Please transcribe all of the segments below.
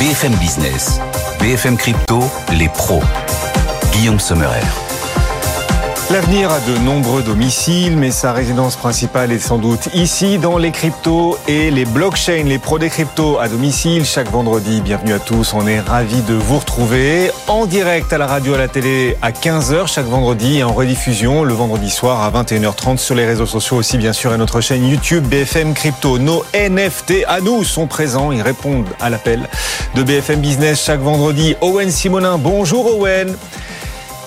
BFM Business, BFM Crypto, les pros. Guillaume Sommerer. L'avenir a de nombreux domiciles, mais sa résidence principale est sans doute ici, dans les cryptos et les blockchains, les pros des cryptos à domicile. Chaque vendredi, bienvenue à tous. On est ravis de vous retrouver en direct à la radio, à la télé à 15h chaque vendredi et en rediffusion le vendredi soir à 21h30 sur les réseaux sociaux aussi, bien sûr, et notre chaîne YouTube BFM Crypto. Nos NFT à nous sont présents. Ils répondent à l'appel de BFM Business chaque vendredi. Owen Simonin, bonjour Owen.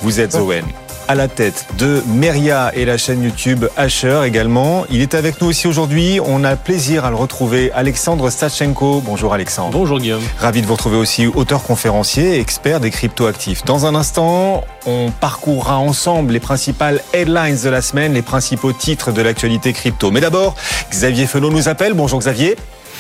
Vous êtes Owen à la tête de Meria et la chaîne YouTube Asher également. Il est avec nous aussi aujourd'hui. On a plaisir à le retrouver. Alexandre Stachenko. Bonjour Alexandre. Bonjour Guillaume. Ravi de vous retrouver aussi, auteur conférencier, expert des cryptoactifs. Dans un instant, on parcourra ensemble les principales headlines de la semaine, les principaux titres de l'actualité crypto. Mais d'abord, Xavier Fenot nous appelle. Bonjour Xavier.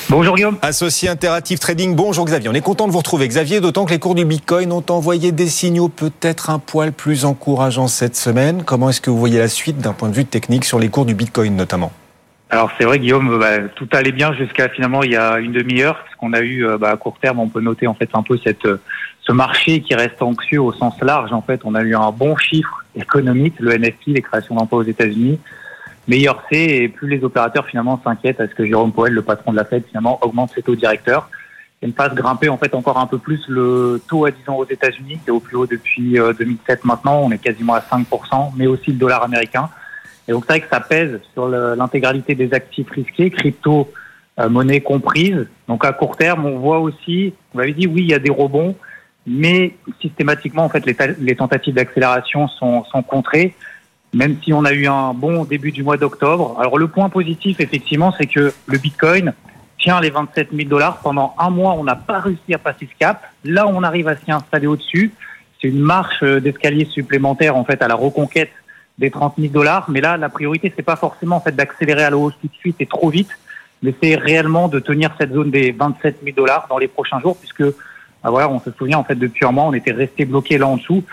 Bonjour Guillaume. Associé Interactive Trading, bonjour Xavier. On est content de vous retrouver Xavier, d'autant que les cours du Bitcoin ont envoyé des signaux peut-être un poil plus encourageants cette semaine. Comment est-ce que vous voyez la suite d'un point de vue technique sur les cours du Bitcoin notamment? Alors c'est vrai Guillaume, bah, tout allait bien jusqu'à finalement il y a une demi-heure, parce qu'on a eu bah, à court terme, on peut noter en fait un peu cette ce marché qui reste anxieux au sens large. En fait, on a eu un bon chiffre économique, le NFP, les créations d'emplois aux États-Unis meilleur c'est et plus les opérateurs finalement s'inquiètent à ce que Jérôme Powell, le patron de la Fed, finalement augmente ses taux directeurs et ne fasse grimper en fait encore un peu plus le taux à 10 ans aux États-Unis, qui est au plus haut depuis 2007 euh, maintenant, on est quasiment à 5%, mais aussi le dollar américain. Et donc c'est vrai que ça pèse sur l'intégralité des actifs risqués, crypto, euh, monnaie comprise. Donc à court terme, on voit aussi, on avait dit oui, il y a des rebonds, mais systématiquement en fait les, les tentatives d'accélération sont, sont contrées même si on a eu un bon début du mois d'octobre. Alors le point positif, effectivement, c'est que le Bitcoin tient les 27 000 dollars. Pendant un mois, on n'a pas réussi à passer ce cap. Là, on arrive à s'y installer au-dessus. C'est une marche d'escalier supplémentaire, en fait, à la reconquête des 30 000 dollars. Mais là, la priorité, c'est pas forcément en fait d'accélérer à la hausse tout de suite et trop vite, mais c'est réellement de tenir cette zone des 27 000 dollars dans les prochains jours, puisque bah voilà, on se souvient en fait depuis un mois, on était resté bloqué là en dessous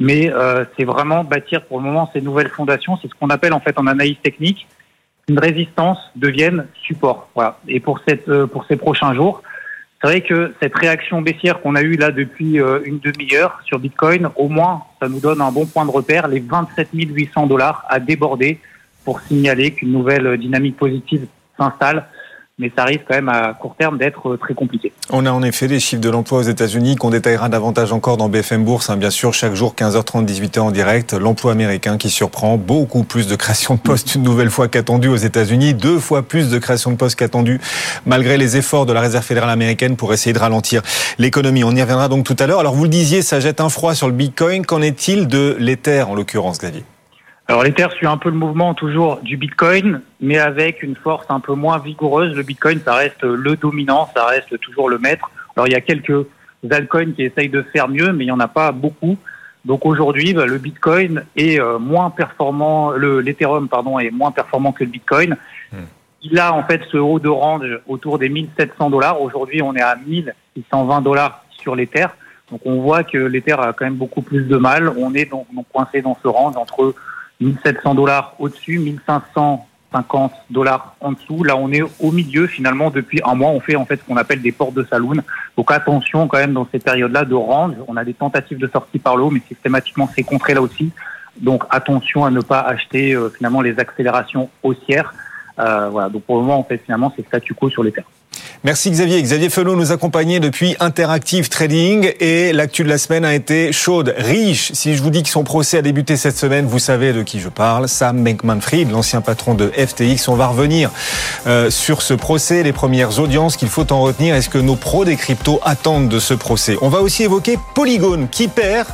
mais euh, c'est vraiment bâtir pour le moment ces nouvelles fondations. C'est ce qu'on appelle en fait en analyse technique une résistance devienne support. Voilà. Et pour cette euh, pour ces prochains jours, c'est vrai que cette réaction baissière qu'on a eue là depuis euh, une demi-heure sur Bitcoin, au moins ça nous donne un bon point de repère, les 27 800 dollars à déborder pour signaler qu'une nouvelle dynamique positive s'installe mais ça risque quand même à court terme d'être euh, très compliqué. On a en effet des chiffres de l'emploi aux États-Unis qu'on détaillera davantage encore dans BFM Bourse, hein, bien sûr, chaque jour 15h30, 18h en direct. L'emploi américain qui surprend beaucoup plus de création de postes une nouvelle fois qu'attendu aux États-Unis, deux fois plus de création de postes qu'attendu, malgré les efforts de la Réserve fédérale américaine pour essayer de ralentir l'économie. On y reviendra donc tout à l'heure. Alors vous le disiez, ça jette un froid sur le Bitcoin. Qu'en est-il de l'Ether en l'occurrence, Xavier? Alors l'Ether suit un peu le mouvement toujours du Bitcoin, mais avec une force un peu moins vigoureuse. Le Bitcoin, ça reste le dominant, ça reste toujours le maître. Alors il y a quelques altcoins qui essayent de faire mieux, mais il n'y en a pas beaucoup. Donc aujourd'hui, bah, le Bitcoin est euh, moins performant, le l'Ethereum pardon est moins performant que le Bitcoin. Hmm. Il a en fait ce haut de range autour des 1700 dollars. Aujourd'hui, on est à 1620 dollars sur l'Ether. Donc on voit que l'Ether a quand même beaucoup plus de mal. On est donc, donc coincé dans ce range entre 1700 dollars au-dessus, 1550 dollars en dessous. Là, on est au milieu finalement depuis un mois. On fait en fait ce qu'on appelle des portes de saloon. Donc attention quand même dans ces périodes-là de range. On a des tentatives de sortie par l'eau, mais systématiquement c'est contré là aussi. Donc attention à ne pas acheter euh, finalement les accélérations haussières. Euh, voilà. Donc pour le moment, en fait, finalement, c'est statu quo sur les terres. Merci Xavier. Xavier Felot nous accompagnait depuis Interactive Trading et l'actu de la semaine a été chaude, riche. Si je vous dis que son procès a débuté cette semaine, vous savez de qui je parle. Sam Bankman-Fried, l'ancien patron de FTX. On va revenir euh, sur ce procès, les premières audiences qu'il faut en retenir. Est-ce que nos pros des cryptos attendent de ce procès? On va aussi évoquer Polygon qui perd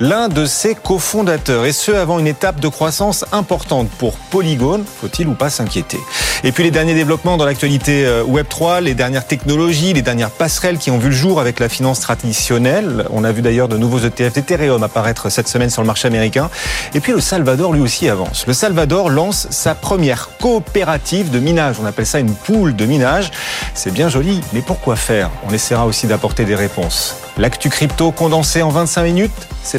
l'un de ses cofondateurs, et ce avant une étape de croissance importante pour Polygon, faut-il ou pas s'inquiéter Et puis les derniers développements dans l'actualité euh, Web3, les dernières technologies, les dernières passerelles qui ont vu le jour avec la finance traditionnelle. On a vu d'ailleurs de nouveaux ETF d'Ethereum apparaître cette semaine sur le marché américain. Et puis le Salvador lui aussi avance. Le Salvador lance sa première coopérative de minage. On appelle ça une poule de minage. C'est bien joli, mais pourquoi faire? On essaiera aussi d'apporter des réponses. L'actu crypto condensé en 25 minutes, c'est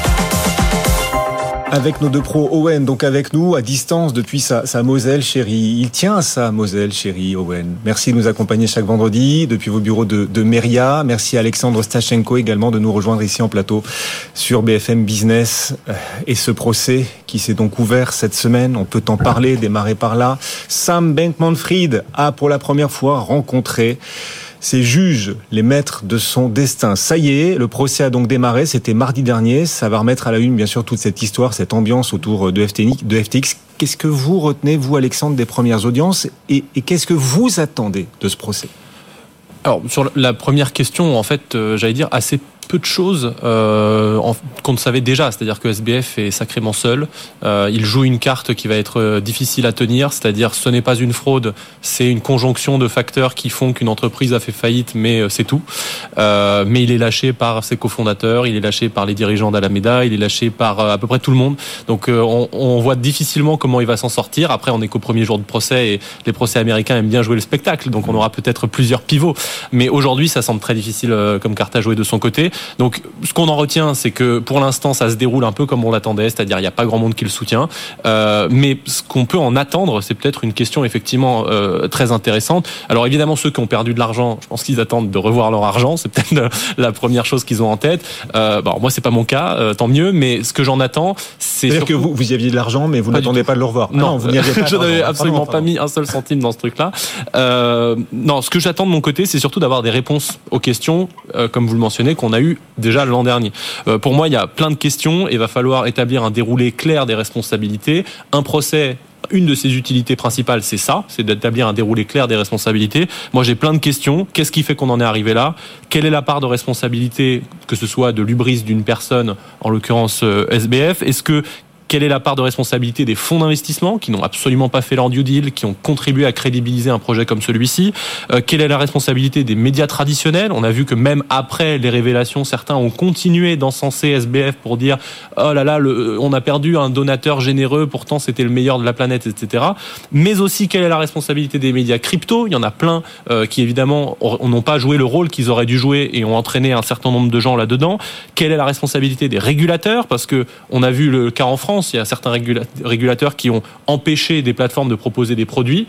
Avec nos deux pros, Owen, donc avec nous, à distance depuis sa, Moselle chérie. Il tient à sa Moselle chérie, Owen. Merci de nous accompagner chaque vendredi depuis vos bureaux de, de Meria. Merci à Alexandre Stachenko également de nous rejoindre ici en plateau sur BFM Business. Et ce procès qui s'est donc ouvert cette semaine, on peut en parler, démarrer par là. Sam Bankman-Fried a pour la première fois rencontré ces juges, les maîtres de son destin. Ça y est, le procès a donc démarré, c'était mardi dernier. Ça va remettre à la une, bien sûr, toute cette histoire, cette ambiance autour de FTX. De FTX. Qu'est-ce que vous retenez, vous, Alexandre, des premières audiences et, et qu'est-ce que vous attendez de ce procès? Alors sur la première question, en fait, euh, j'allais dire assez peu de choses euh, qu'on ne savait déjà. C'est-à-dire que SBF est sacrément seul. Euh, il joue une carte qui va être euh, difficile à tenir. C'est-à-dire ce n'est pas une fraude, c'est une conjonction de facteurs qui font qu'une entreprise a fait faillite, mais euh, c'est tout. Euh, mais il est lâché par ses cofondateurs, il est lâché par les dirigeants d'Alameda, il est lâché par à peu près tout le monde. Donc on, on, voit difficilement comment il va s'en sortir. Après, on n'est qu'au premier jour de procès et les procès américains aiment bien jouer le spectacle. Donc on aura peut-être plusieurs pivots. Mais aujourd'hui, ça semble très difficile comme carte à jouer de son côté. Donc, ce qu'on en retient, c'est que pour l'instant, ça se déroule un peu comme on l'attendait, c'est-à-dire il n'y a pas grand monde qui le soutient. Euh, mais ce qu'on peut en attendre, c'est peut-être une question effectivement euh, très intéressante. Alors évidemment, ceux qui ont perdu de l'argent, je pense qu'ils attendent de revoir leur argent. C'est peut-être la première chose qu'ils ont en tête. Euh, bon, moi, c'est pas mon cas, euh, tant mieux. Mais ce que j'en attends, c'est c'est-à-dire que vous, vous y aviez de l'argent, mais vous n'attendez pas de le revoir. Non, ah non vous n'y aviez pas. je n'avais absolument pardon, pardon. pas mis un seul centime dans ce truc-là. Euh, non, ce que j'attends de mon côté, c'est surtout d'avoir des réponses aux questions, euh, comme vous le mentionnez, qu'on a eu déjà l'an dernier. Euh, pour moi, il y a plein de questions et il va falloir établir un déroulé clair des responsabilités. Un procès une de ses utilités principales, c'est ça, c'est d'établir un déroulé clair des responsabilités. Moi, j'ai plein de questions. Qu'est-ce qui fait qu'on en est arrivé là? Quelle est la part de responsabilité, que ce soit de l'ubris d'une personne, en l'occurrence euh, SBF Est-ce que quelle est la part de responsabilité des fonds d'investissement qui n'ont absolument pas fait leur due deal, qui ont contribué à crédibiliser un projet comme celui-ci? Euh, Quelle est la responsabilité des médias traditionnels? On a vu que même après les révélations, certains ont continué d'encenser SBF pour dire oh là là, le, on a perdu un donateur généreux, pourtant c'était le meilleur de la planète, etc. Mais aussi quelle est la responsabilité des médias crypto? Il y en a plein euh, qui évidemment n'ont pas joué le rôle qu'ils auraient dû jouer et ont entraîné un certain nombre de gens là-dedans. Quelle est la responsabilité des régulateurs? Parce que on a vu le cas en France il y a certains régulateurs qui ont empêché des plateformes de proposer des produits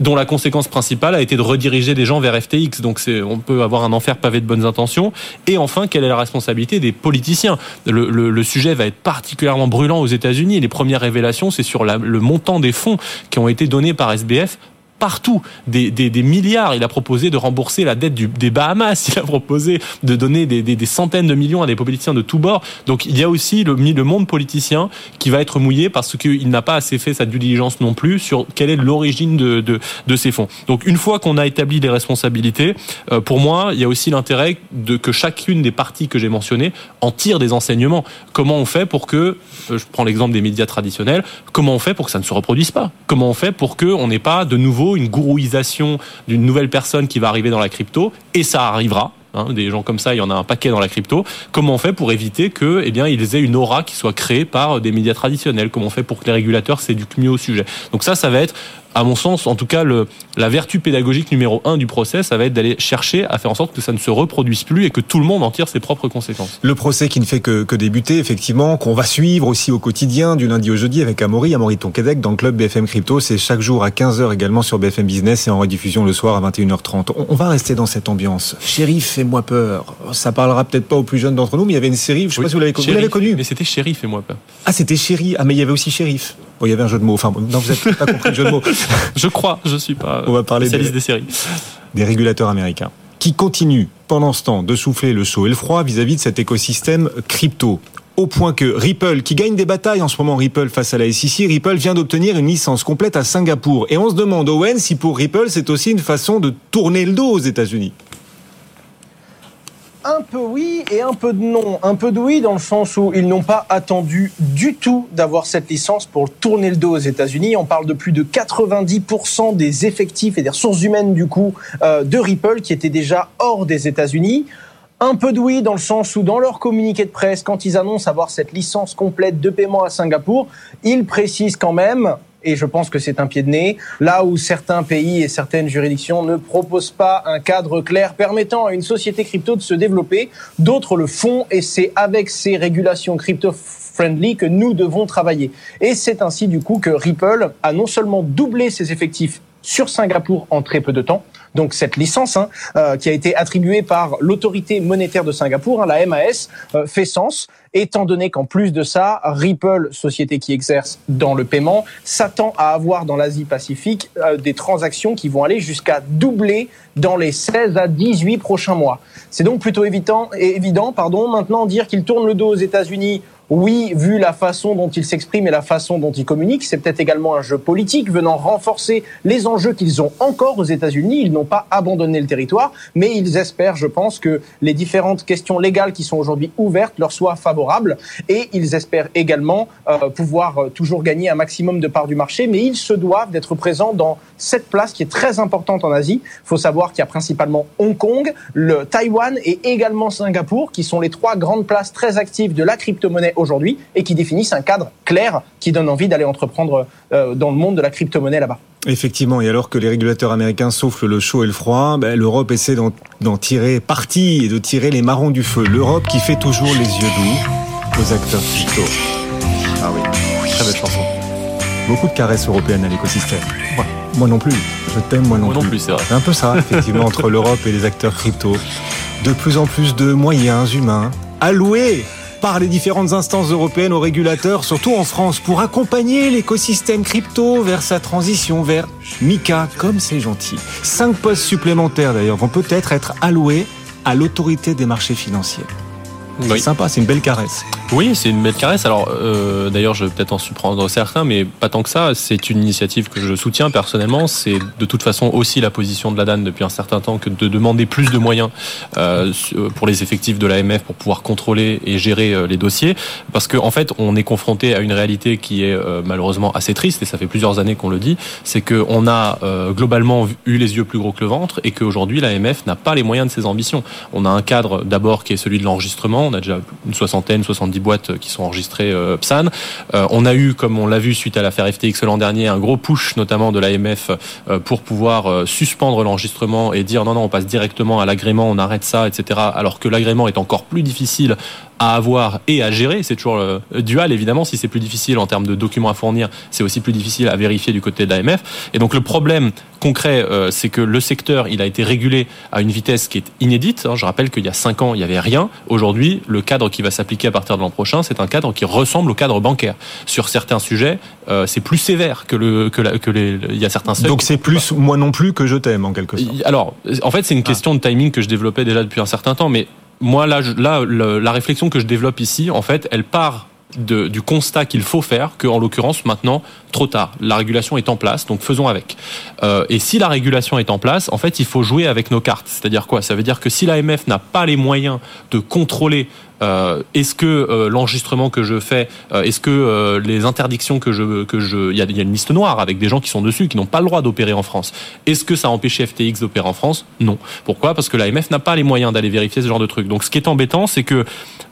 dont la conséquence principale a été de rediriger des gens vers FTX. Donc on peut avoir un enfer pavé de bonnes intentions. Et enfin, quelle est la responsabilité des politiciens? Le, sujet va être particulièrement brûlant aux États-Unis. Les premières révélations, c'est sur le montant des fonds qui ont été donnés par SBF partout des, milliards. Il a proposé de rembourser la dette du, des Bahamas. Il a proposé de donner des, centaines de millions à des politiciens de tous bords. Donc il y a aussi le, monde politicien qui va être mouillé parce qu'il n'a pas assez fait sa diligence non plus sur quelle est l'origine de, ces fonds. Donc une fois qu'on a établi les responsabilités, euh, pour moi, il y a aussi l'intérêt de que chacune des parties que j'ai mentionnées en tire des enseignements. Comment on fait pour que, euh, je prends l'exemple des médias traditionnels, comment on fait pour que ça ne se reproduise pas? Comment on fait pour qu'on n'ait pas de nouveau une gourouisation d'une nouvelle personne qui va arriver dans la crypto, et ça arrivera. Hein, des gens comme ça, il y en a un paquet dans la crypto. Comment on fait pour éviter que, eh bien, ils aient une aura qui soit créée par des médias traditionnels? Comment on fait pour que les régulateurs s'éduquent mieux au sujet? Donc ça, ça va être à mon sens, en tout cas, le, la vertu pédagogique numéro un du procès, ça va être d'aller chercher à faire en sorte que ça ne se reproduise plus et que tout le monde en tire ses propres conséquences. Le procès qui ne fait que, que débuter, effectivement, qu'on va suivre aussi au quotidien, du lundi au jeudi avec Amaury, Amaury Tonquédec, dans le club BFM Crypto. C'est chaque jour à 15h également sur BFM Business et en rediffusion le soir à 21h30. On, on va rester dans cette ambiance. Shérif, fais-moi peur. Ça parlera peut-être pas aux plus jeunes d'entre nous, mais il y avait une série, je ne sais oui, pas si vous l'avez connu. connu. Mais c'était Shérif, fais-moi peur. Ah, c'était Chéri. Ah, mais il y avait aussi Shérif. Bon, il y avait un jeu de mots. Enfin, non, vous n'avez pas compris le jeu de mots. je crois, je suis pas On va parler des, des séries. Des régulateurs américains qui continuent pendant ce temps de souffler le chaud et le froid vis-à-vis -vis de cet écosystème crypto. Au point que Ripple, qui gagne des batailles en ce moment, Ripple face à la SEC, Ripple vient d'obtenir une licence complète à Singapour. Et on se demande, Owen, si pour Ripple, c'est aussi une façon de tourner le dos aux États-Unis. Un peu oui et un peu de non. Un peu de oui dans le sens où ils n'ont pas attendu du tout d'avoir cette licence pour tourner le dos aux États-Unis. On parle de plus de 90% des effectifs et des ressources humaines du coup euh, de Ripple qui étaient déjà hors des États-Unis. Un peu de oui dans le sens où dans leur communiqué de presse, quand ils annoncent avoir cette licence complète de paiement à Singapour, ils précisent quand même et je pense que c'est un pied de nez. Là où certains pays et certaines juridictions ne proposent pas un cadre clair permettant à une société crypto de se développer, d'autres le font et c'est avec ces régulations crypto friendly que nous devons travailler. Et c'est ainsi du coup que Ripple a non seulement doublé ses effectifs sur Singapour en très peu de temps, donc cette licence hein, euh, qui a été attribuée par l'autorité monétaire de Singapour, hein, la MAS, euh, fait sens, étant donné qu'en plus de ça, Ripple, société qui exerce dans le paiement, s'attend à avoir dans l'Asie-Pacifique euh, des transactions qui vont aller jusqu'à doubler dans les 16 à 18 prochains mois. C'est donc plutôt évident, évident pardon, maintenant dire qu'il tourne le dos aux États-Unis oui, vu la façon dont il s'exprime et la façon dont il communique, c'est peut-être également un jeu politique venant renforcer les enjeux qu'ils ont encore aux États-Unis. Ils n'ont pas abandonné le territoire, mais ils espèrent, je pense, que les différentes questions légales qui sont aujourd'hui ouvertes leur soient favorables et ils espèrent également euh, pouvoir euh, toujours gagner un maximum de parts du marché, mais ils se doivent d'être présents dans cette place qui est très importante en Asie. Il faut savoir qu'il y a principalement Hong Kong, le Taïwan et également Singapour qui sont les trois grandes places très actives de la crypto-monnaie aujourd'hui et qui définissent un cadre clair qui donne envie d'aller entreprendre euh, dans le monde de la crypto-monnaie là-bas. Effectivement, et alors que les régulateurs américains soufflent le chaud et le froid, ben, l'Europe essaie d'en tirer parti et de tirer les marrons du feu. L'Europe qui fait toujours les yeux doux aux acteurs crypto. Ah oui, très belle chanson. Beaucoup de caresses européennes à l'écosystème. Moi, non plus. Je t'aime, moi non moi plus. non plus, c'est vrai. un peu ça, effectivement, entre l'Europe et les acteurs crypto. De plus en plus de moyens humains alloués par les différentes instances européennes aux régulateurs, surtout en France, pour accompagner l'écosystème crypto vers sa transition vers Mika, comme c'est gentil. Cinq postes supplémentaires d'ailleurs vont peut-être être alloués à l'autorité des marchés financiers. C'est sympa, c'est une belle caresse. Oui, c'est une belle caresse. Alors, euh, d'ailleurs, je vais peut-être en surprendre certains, mais pas tant que ça. C'est une initiative que je soutiens personnellement. C'est de toute façon aussi la position de la DAN depuis un certain temps que de demander plus de moyens euh, pour les effectifs de l'AMF pour pouvoir contrôler et gérer euh, les dossiers. Parce qu'en en fait, on est confronté à une réalité qui est euh, malheureusement assez triste, et ça fait plusieurs années qu'on le dit, c'est qu'on a euh, globalement eu les yeux plus gros que le ventre, et qu'aujourd'hui, l'AMF n'a pas les moyens de ses ambitions. On a un cadre d'abord qui est celui de l'enregistrement. On a déjà une soixantaine, 70 boîtes qui sont enregistrées euh, PSAN. Euh, on a eu, comme on l'a vu suite à l'affaire FTX l'an dernier, un gros push notamment de l'AMF euh, pour pouvoir euh, suspendre l'enregistrement et dire non, non, on passe directement à l'agrément, on arrête ça, etc. Alors que l'agrément est encore plus difficile à avoir et à gérer. C'est toujours le dual, évidemment. Si c'est plus difficile en termes de documents à fournir, c'est aussi plus difficile à vérifier du côté de l'AMF. Et donc le problème concret, euh, c'est que le secteur, il a été régulé à une vitesse qui est inédite. Je rappelle qu'il y a cinq ans, il n'y avait rien. Aujourd'hui, le cadre qui va s'appliquer à partir de l'an prochain, c'est un cadre qui ressemble au cadre bancaire. Sur certains sujets, euh, c'est plus sévère que le que, la, que les. Il y a certains seuils. Donc c'est plus moi non plus que je t'aime en quelque sorte. Alors, en fait, c'est une question de timing que je développais déjà depuis un certain temps, mais moi là, là, le, la réflexion que je développe ici, en fait, elle part de, du constat qu'il faut faire, que en l'occurrence maintenant trop tard, la régulation est en place, donc faisons avec. Euh, et si la régulation est en place, en fait, il faut jouer avec nos cartes. C'est-à-dire quoi? Ça veut dire que si l'AMF n'a pas les moyens de contrôler euh, est-ce que euh, l'enregistrement que je fais, est-ce que les interdictions que je que je, il y a, une liste noire avec des gens qui sont dessus qui n'ont pas le droit d'opérer en France. Est-ce que ça a empêché FTX d'opérer en France? Non. Pourquoi? Parce que l'AMF n'a pas les moyens d'aller vérifier ce genre de trucs. Donc, ce qui est embêtant, c'est que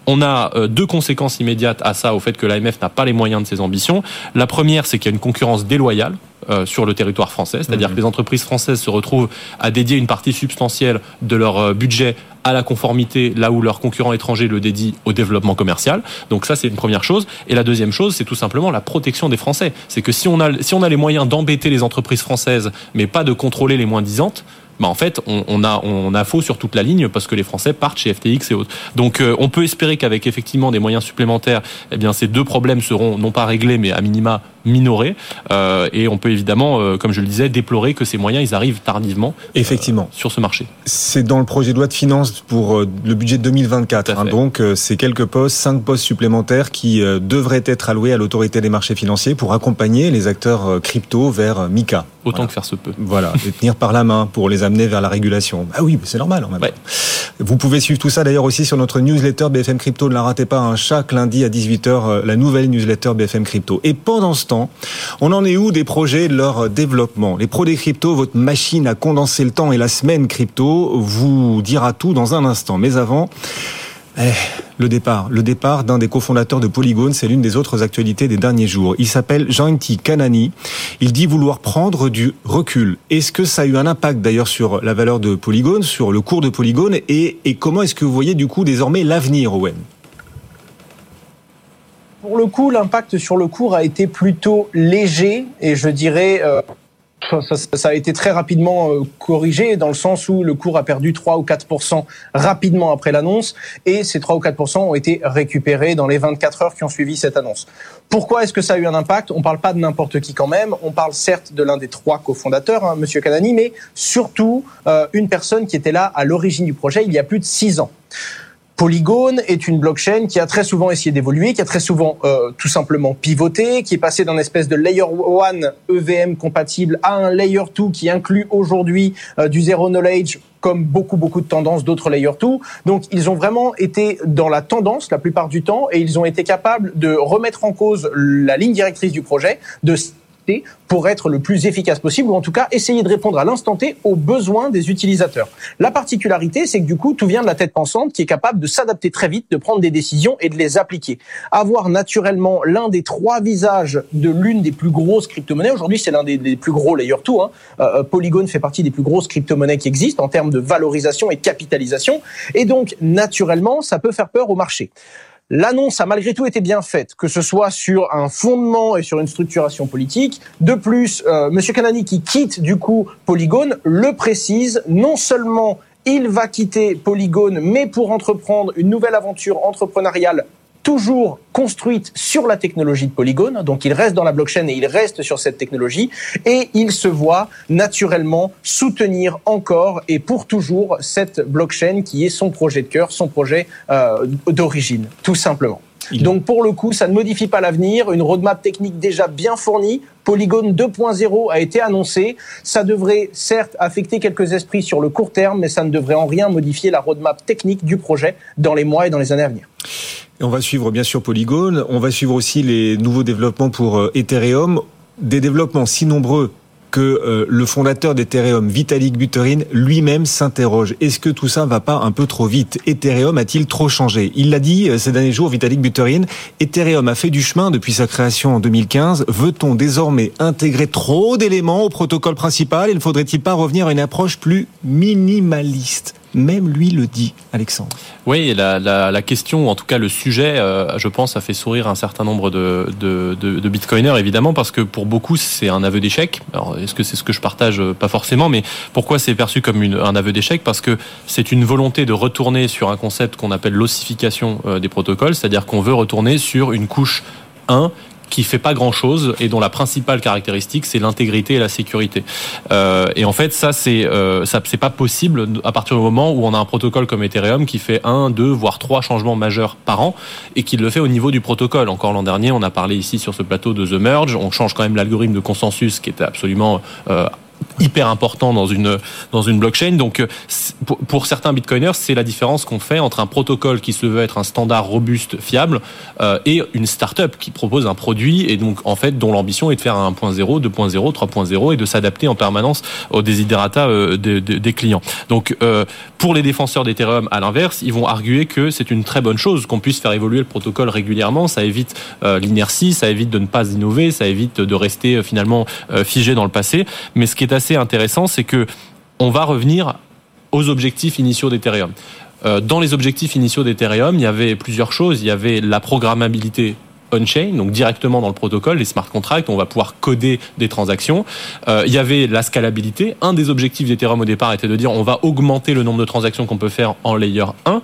on a deux conséquences immédiates à ça, au fait que l'AMF n'a pas les moyens de ses ambitions. La première, c'est qu'il y a une concurrence déloyale euh, sur le territoire français, c'est-à-dire mmh. que les entreprises françaises se retrouvent à dédier une partie substantielle de leur euh, budget à la conformité, là où leurs concurrents étrangers le dédient au développement commercial. Donc ça, c'est une première chose. Et la deuxième chose, c'est tout simplement la protection des Français. C'est que si on a, si on a les moyens d'embêter les entreprises françaises, mais pas de contrôler les moins disantes, bah en fait, on, on, a, on a faux sur toute la ligne parce que les Français partent chez FTX et autres. Donc, euh, on peut espérer qu'avec effectivement des moyens supplémentaires, eh bien, ces deux problèmes seront non pas réglés, mais à minima minorés. Euh, et on peut évidemment, euh, comme je le disais, déplorer que ces moyens, ils arrivent tardivement. Effectivement. Sur ce marché. C'est dans le projet de loi de finances pour le budget 2024. Hein, donc, c'est quelques postes, cinq postes supplémentaires qui devraient être alloués à l'autorité des marchés financiers pour accompagner les acteurs crypto vers Mika. Autant voilà. que faire se peut. Voilà, et tenir par la main pour les amener vers la régulation. Ah oui, c'est normal en même ouais. Vous pouvez suivre tout ça d'ailleurs aussi sur notre newsletter BFM Crypto. Ne la ratez pas, hein, chaque lundi à 18h, la nouvelle newsletter BFM Crypto. Et pendant ce temps, on en est où des projets de leur développement? Les pros des cryptos, votre machine à condenser le temps et la semaine crypto vous dira tout dans un instant. Mais avant, Eh, le départ, le départ d'un des cofondateurs de Polygon, c'est l'une des autres actualités des derniers jours. Il s'appelle Jean-Inti Kanani. Il dit vouloir prendre du recul. Est-ce que ça a eu un impact d'ailleurs sur la valeur de Polygon, sur le cours de Polygon et, et comment est-ce que vous voyez du coup désormais l'avenir, Owen? Pour le coup, l'impact sur le cours a été plutôt léger et je dirais euh, ça, ça, a été très rapidement euh, corrigé dans le sens où le cours a perdu 3 ou 4% rapidement après l'annonce et ces 3 ou 4% ont été récupérés dans les 24 heures qui ont suivi cette annonce. Pourquoi est-ce que ça a eu un impact? On parle pas de n'importe qui quand même, on parle certes de l'un des trois cofondateurs, hein, Monsieur Canani, mais surtout euh, une personne qui était là à l'origine du projet il y a plus de 6 ans. Polygon est une blockchain qui a très souvent essayé d'évoluer, qui a très souvent euh, tout simplement pivoté, qui est passé d'un espèce de layer 1 EVM compatible à un layer 2 qui inclut aujourd'hui euh, du zero knowledge comme beaucoup beaucoup de tendances d'autres layer 2. Donc ils ont vraiment été dans la tendance la plupart du temps et ils ont été capables de remettre en cause la ligne directrice du projet, de pour être le plus efficace possible, ou en tout cas essayer de répondre à l'instant T aux besoins des utilisateurs. La particularité, c'est que du coup, tout vient de la tête pensante qui est capable de s'adapter très vite, de prendre des décisions et de les appliquer. Avoir naturellement l'un des trois visages de l'une des plus grosses crypto-monnaies, aujourd'hui c'est l'un des, plus gros layer 2, hein. Euh, euh, Polygon fait partie des plus grosses crypto-monnaies qui existent en termes de valorisation et de capitalisation, et donc naturellement, ça peut faire peur au marché. L'annonce a malgré tout été bien faite, que ce soit sur un fondement et sur une structuration politique. De plus, euh, Monsieur Kanani qui quitte du coup Polygone le précise. Non seulement il va quitter Polygone, mais pour entreprendre une nouvelle aventure entrepreneuriale toujours construite sur la technologie de Polygon. Donc il reste dans la blockchain et il reste sur cette technologie. Et il se voit naturellement soutenir encore et pour toujours cette blockchain qui est son projet de cœur, son projet euh, d'origine, tout simplement. Donc pour le coup, ça ne modifie pas l'avenir. Une roadmap technique déjà bien fournie. Polygon 2.0 a été annoncé. Ça devrait certes affecter quelques esprits sur le court terme, mais ça ne devrait en rien modifier la roadmap technique du projet dans les mois et dans les années à venir. On va suivre bien sûr Polygon, on va suivre aussi les nouveaux développements pour euh, Ethereum, des développements si nombreux que euh, le fondateur d'Ethereum, Vitalik Buterin, lui-même s'interroge. Est-ce que tout ça va pas un peu trop vite? Ethereum a-t-il trop changé? Il l'a dit euh, ces derniers jours, Vitalik Buterin, Ethereum a fait du chemin depuis sa création en 2015. Veut-on désormais intégrer trop d'éléments au protocole principal? Il ne faudrait-il pas revenir à une approche plus minimaliste? Même lui le dit, Alexandre. Oui, la, la, question, ou en tout cas le sujet, euh, je pense, a fait sourire un certain nombre de, de, de, de bitcoiners, évidemment, parce que pour beaucoup, c'est un aveu d'échec. Alors, est-ce que c'est ce que je partage? Pas forcément, mais pourquoi c'est perçu comme une, un aveu d'échec? Parce que c'est une volonté de retourner sur un concept qu'on appelle l'ossification euh, des protocoles, c'est-à-dire qu'on veut retourner sur une couche 1 qui fait pas grand chose et dont la principale caractéristique c'est l'intégrité et la sécurité. Euh, et en fait, ça c'est euh, ça c'est pas possible à partir du moment où on a un protocole comme Ethereum qui fait un, deux, voire trois changements majeurs par an et qui le fait au niveau du protocole. Encore l'an dernier, on a parlé ici sur ce plateau de The Merge. On change quand même l'algorithme de consensus qui était absolument euh, hyper important dans une dans une blockchain. Donc pour, certains bitcoiners, c'est la différence qu'on fait entre un protocole qui se veut être un standard robuste, fiable, euh, et une startup qui propose un produit et donc en fait dont l'ambition est de faire un 1.0, 2.0, 3.0 et de s'adapter en permanence aux desiderata euh, des clients. Donc euh, pour les défenseurs d'Ethereum, à l'inverse, ils vont arguer que c'est une très bonne chose qu'on puisse faire évoluer le protocole régulièrement. Ça évite l'inertie, ça évite de ne pas innover, ça évite de rester finalement figé dans le passé. Mais ce qui est assez intéressant, c'est que on va revenir aux objectifs initiaux d'Ethereum. Euh, dans les objectifs initiaux d'Ethereum, il y avait plusieurs choses. Il y avait la programmabilité on-chain, donc directement dans le protocole, les smart contracts, on va pouvoir coder des transactions. Euh, il y avait la scalabilité. Un des objectifs d'Ethereum au départ était de dire on va augmenter le nombre de transactions qu'on peut faire en layer 1.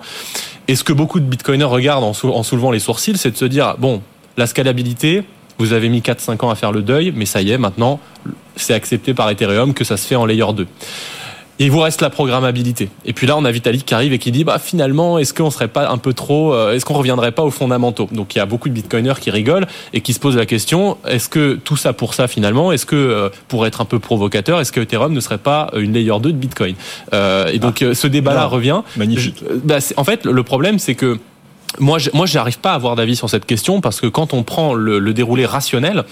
Et ce que beaucoup de bitcoiners regardent en, en soulevant les sourcils, c'est de se dire bon, la scalabilité, vous avez mis 4-5 ans à faire le deuil, mais ça y est, maintenant, c'est accepté par Ethereum que ça se fait en layer 2. Et il vous reste la programmabilité. Et puis là, on a Vitalik qui arrive et qui dit, bah finalement, est-ce qu'on serait pas un peu trop, euh, est-ce qu'on reviendrait pas aux fondamentaux? Donc il y a beaucoup de bitcoiners qui rigolent et qui se posent la question, est-ce que tout ça pour ça finalement, est-ce que euh, pour être un peu provocateur, est-ce que Ethereum ne serait pas une layer 2 de Bitcoin? Euh, Et donc ah. ce débat-là revient. Magnifique. bah, en fait, le problème, c'est que moi, je, moi, j'arrive pas à avoir d'avis sur cette question parce que quand on prend le, le déroulé rationnel,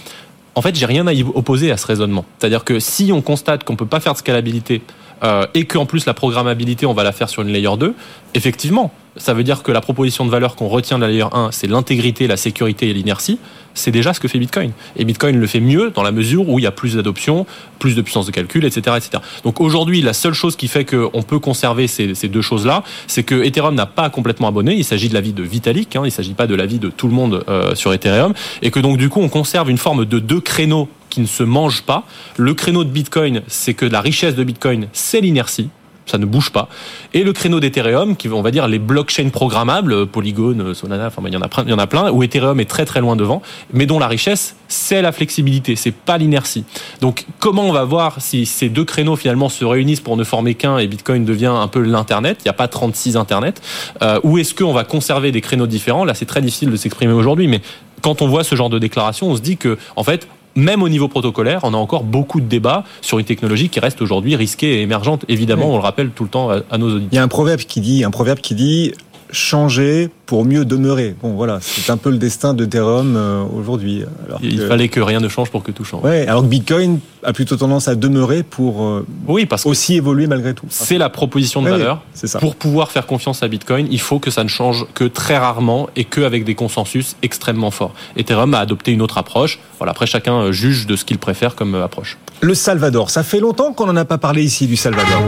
en fait, j'ai rien à y opposer à ce raisonnement. C'est-à-dire que si on constate qu'on peut pas faire de scalabilité euh, et qu'en plus la programmabilité, on va la faire sur une layer 2, effectivement, ça veut dire que la proposition de valeur qu'on retient de la layer 1, c'est l'intégrité, la sécurité et l'inertie. C'est déjà ce que fait Bitcoin. Et Bitcoin le fait mieux dans la mesure où il y a plus d'adoption, plus de puissance de calcul, etc., etc. Donc aujourd'hui, la seule chose qui fait qu'on peut conserver ces, deux choses-là, c'est que Ethereum n'a pas complètement abonné. Il s'agit de l'avis de Vitalik, hein, il ne s'agit pas de l'avis de tout le monde euh, sur Ethereum, et que donc du coup, on conserve une forme de deux créneaux qui ne se mangent pas. Le créneau de Bitcoin, c'est que la richesse de Bitcoin, c'est l'inertie ça ne bouge pas. Et le créneau d'Ethereum, qui on va dire les blockchains programmables, Polygon, Solana, enfin il y en a plein, il y en a plein, où Ethereum est très très loin devant, mais dont la richesse c'est la flexibilité, c'est pas l'inertie. Donc comment on va voir si ces deux créneaux finalement se réunissent pour ne former qu'un et Bitcoin devient un peu l'internet Il n'y a pas 36 internet. Euh, ou est-ce qu'on va conserver des créneaux différents? Là, c'est très difficile de s'exprimer aujourd'hui, mais quand on voit ce genre de déclaration, on se dit que en fait même au niveau protocolaire, on a encore beaucoup de débats sur une technologie qui reste aujourd'hui risquée et émergente. Évidemment, on le rappelle tout le temps à, nos auditeurs. Il y a un proverbe qui dit, un proverbe qui dit, changer pour mieux demeurer. Bon, voilà, c'est un peu le destin de Ethereum euh, aujourd'hui. Il fallait que rien ne change pour que tout change. Ouais, alors que Bitcoin a plutôt tendance à demeurer pour euh, oui, parce aussi évoluer malgré tout. C'est la proposition de valeur. c'est ça. Pour pouvoir faire confiance à Bitcoin, il faut que ça ne change que très rarement et qu'avec des consensus extrêmement forts. Ethereum a adopté une autre approche. Voilà, après chacun euh, juge de ce qu'il préfère comme approche. Le Salvador, ça fait longtemps qu'on n'en a pas parlé ici du Salvador.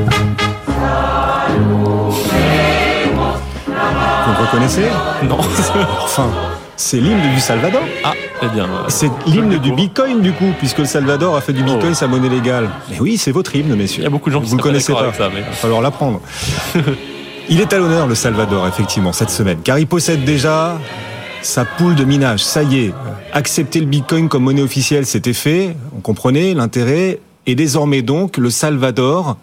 Vous le reconnaissez Non. enfin, c'est l'hymne du Salvador. Ah, eh bien. C'est l'hymne du Bitcoin du coup, puisque le Salvador a fait du Bitcoin oh. sa monnaie légale. Mais oui, c'est votre hymne, messieurs. Il y a beaucoup de gens qui vous le connaissez pas. Ça, Il va falloir l'apprendre. il est à l'honneur le Salvador effectivement cette semaine, car il possède déjà sa poule de minage. Ça y est, accepter le Bitcoin comme monnaie officielle, c'était fait. On comprenait l'intérêt. Et désormais donc, le Salvador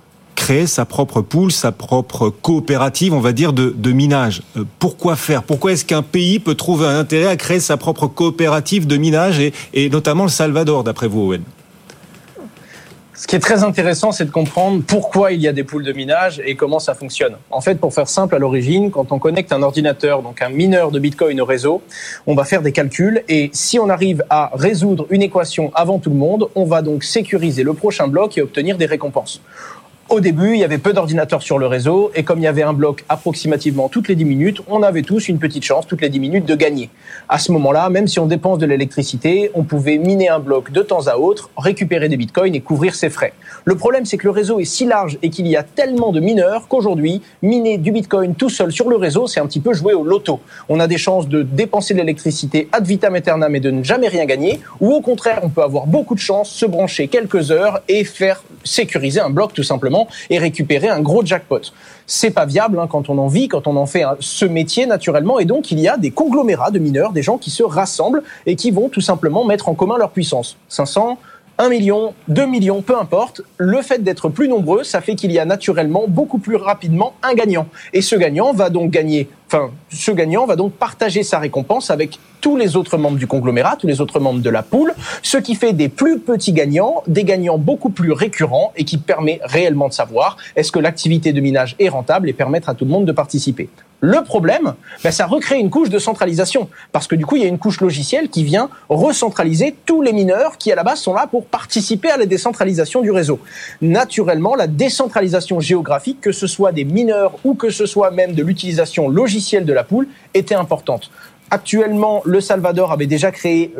créer sa propre poule, sa propre coopérative, on va dire, de, minage. Euh, pourquoi faire? Pourquoi est-ce qu'un pays peut trouver un intérêt à créer sa propre coopérative de minage et, notamment le Salvador, d'après vous, Owen? Ce qui est très intéressant, c'est de comprendre pourquoi il y a des poules de minage et comment ça fonctionne. En fait, pour faire simple à l'origine, quand on connecte un ordinateur, donc un mineur de Bitcoin au réseau, on va faire des calculs et si on arrive à résoudre une équation avant tout le monde, on va donc sécuriser le prochain bloc et obtenir des récompenses. Au début, il y avait peu d'ordinateurs sur le réseau et comme il y avait un bloc approximativement toutes les 10 minutes, on avait tous une petite chance toutes les 10 minutes de gagner. À ce moment-là, même si on dépense de l'électricité, on pouvait miner un bloc de temps à autre, récupérer des bitcoins et couvrir ses frais. Le problème, c'est que le réseau est si large et qu'il y a tellement de mineurs qu'aujourd'hui, miner du bitcoin tout seul sur le réseau, c'est un petit peu jouer au loto. On a des chances de dépenser de l'électricité ad vitam aeternam et de ne jamais rien gagner, ou au contraire, on peut avoir beaucoup de chance, se brancher quelques heures et faire sécuriser un bloc tout simplement et récupérer un gros jackpot. C'est pas viable hein, quand on en vit, quand on en fait ce métier naturellement, et donc il y a des conglomérats de mineurs, des gens qui se rassemblent et qui vont tout simplement mettre en commun leur puissance. 500, 1 million, 2 millions, peu importe, le fait d'être plus nombreux, ça fait qu'il y a naturellement beaucoup plus rapidement un gagnant. Et ce gagnant va donc gagner, enfin, ce gagnant va donc partager sa récompense avec tous les autres membres du conglomérat, tous les autres membres de la poule, ce qui fait des plus petits gagnants, des gagnants beaucoup plus récurrents et qui permet réellement de savoir est-ce que l'activité de minage est rentable et permettre à tout le monde de participer. Le problème, ben, ça recrée une couche de centralisation, parce que du coup, il y a une couche logicielle qui vient recentraliser tous les mineurs qui, à la base, sont là pour participer à la décentralisation du réseau. Naturellement, la décentralisation géographique, que ce soit des mineurs ou que ce soit même de l'utilisation logicielle de la poule, était importante. Actuellement, le Salvador avait déjà créé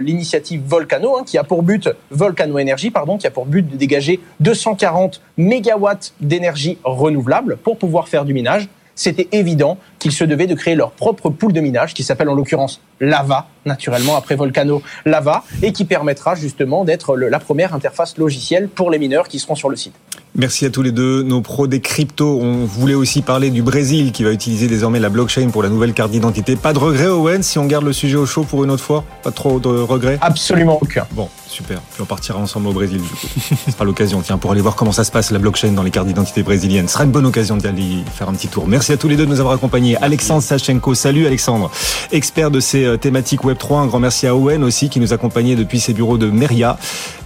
l'initiative Volcano, hein, qui a pour but Volcano Énergie, pardon, qui a pour but de dégager 240 mégawatts d'énergie renouvelable pour pouvoir faire du minage c'était évident qu'ils se devaient de créer leur propre pool de minage, qui s'appelle en l'occurrence Lava, naturellement après Volcano Lava, et qui permettra justement d'être la première interface logicielle pour les mineurs qui seront sur le site. Merci à tous les deux. Nos pros des cryptos, on voulait aussi parler du Brésil qui va utiliser désormais la blockchain pour la nouvelle carte d'identité. Pas de regret, Owen, si on garde le sujet au chaud pour une autre fois? Pas trop de regrets? Absolument aucun. Bon, super. Puis on partira ensemble au Brésil. Ce sera l'occasion, tiens, pour aller voir comment ça se passe la blockchain dans les cartes d'identité brésiliennes. Ce sera une bonne occasion d'aller faire un petit tour. Merci à tous les deux de nous avoir accompagnés. Alexandre Sachenko, salut Alexandre, expert de ces euh, thématiques Web3. Un grand merci à Owen aussi qui nous accompagnait depuis ses bureaux de Meria.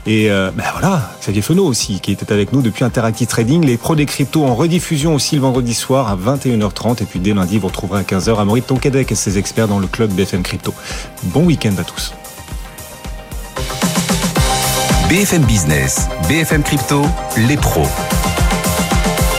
Et ben voilà, Xavier Fenot aussi, qui était avec nous depuis Interactive Trading. Les pros des cryptos en rediffusion aussi le vendredi soir à 21h30. Et puis dès lundi, vous retrouverez à 15h à Maurice Tonquedec et ses experts dans le club BFM Crypto. Bon week-end à tous. BFM Business, BFM Crypto, les pros.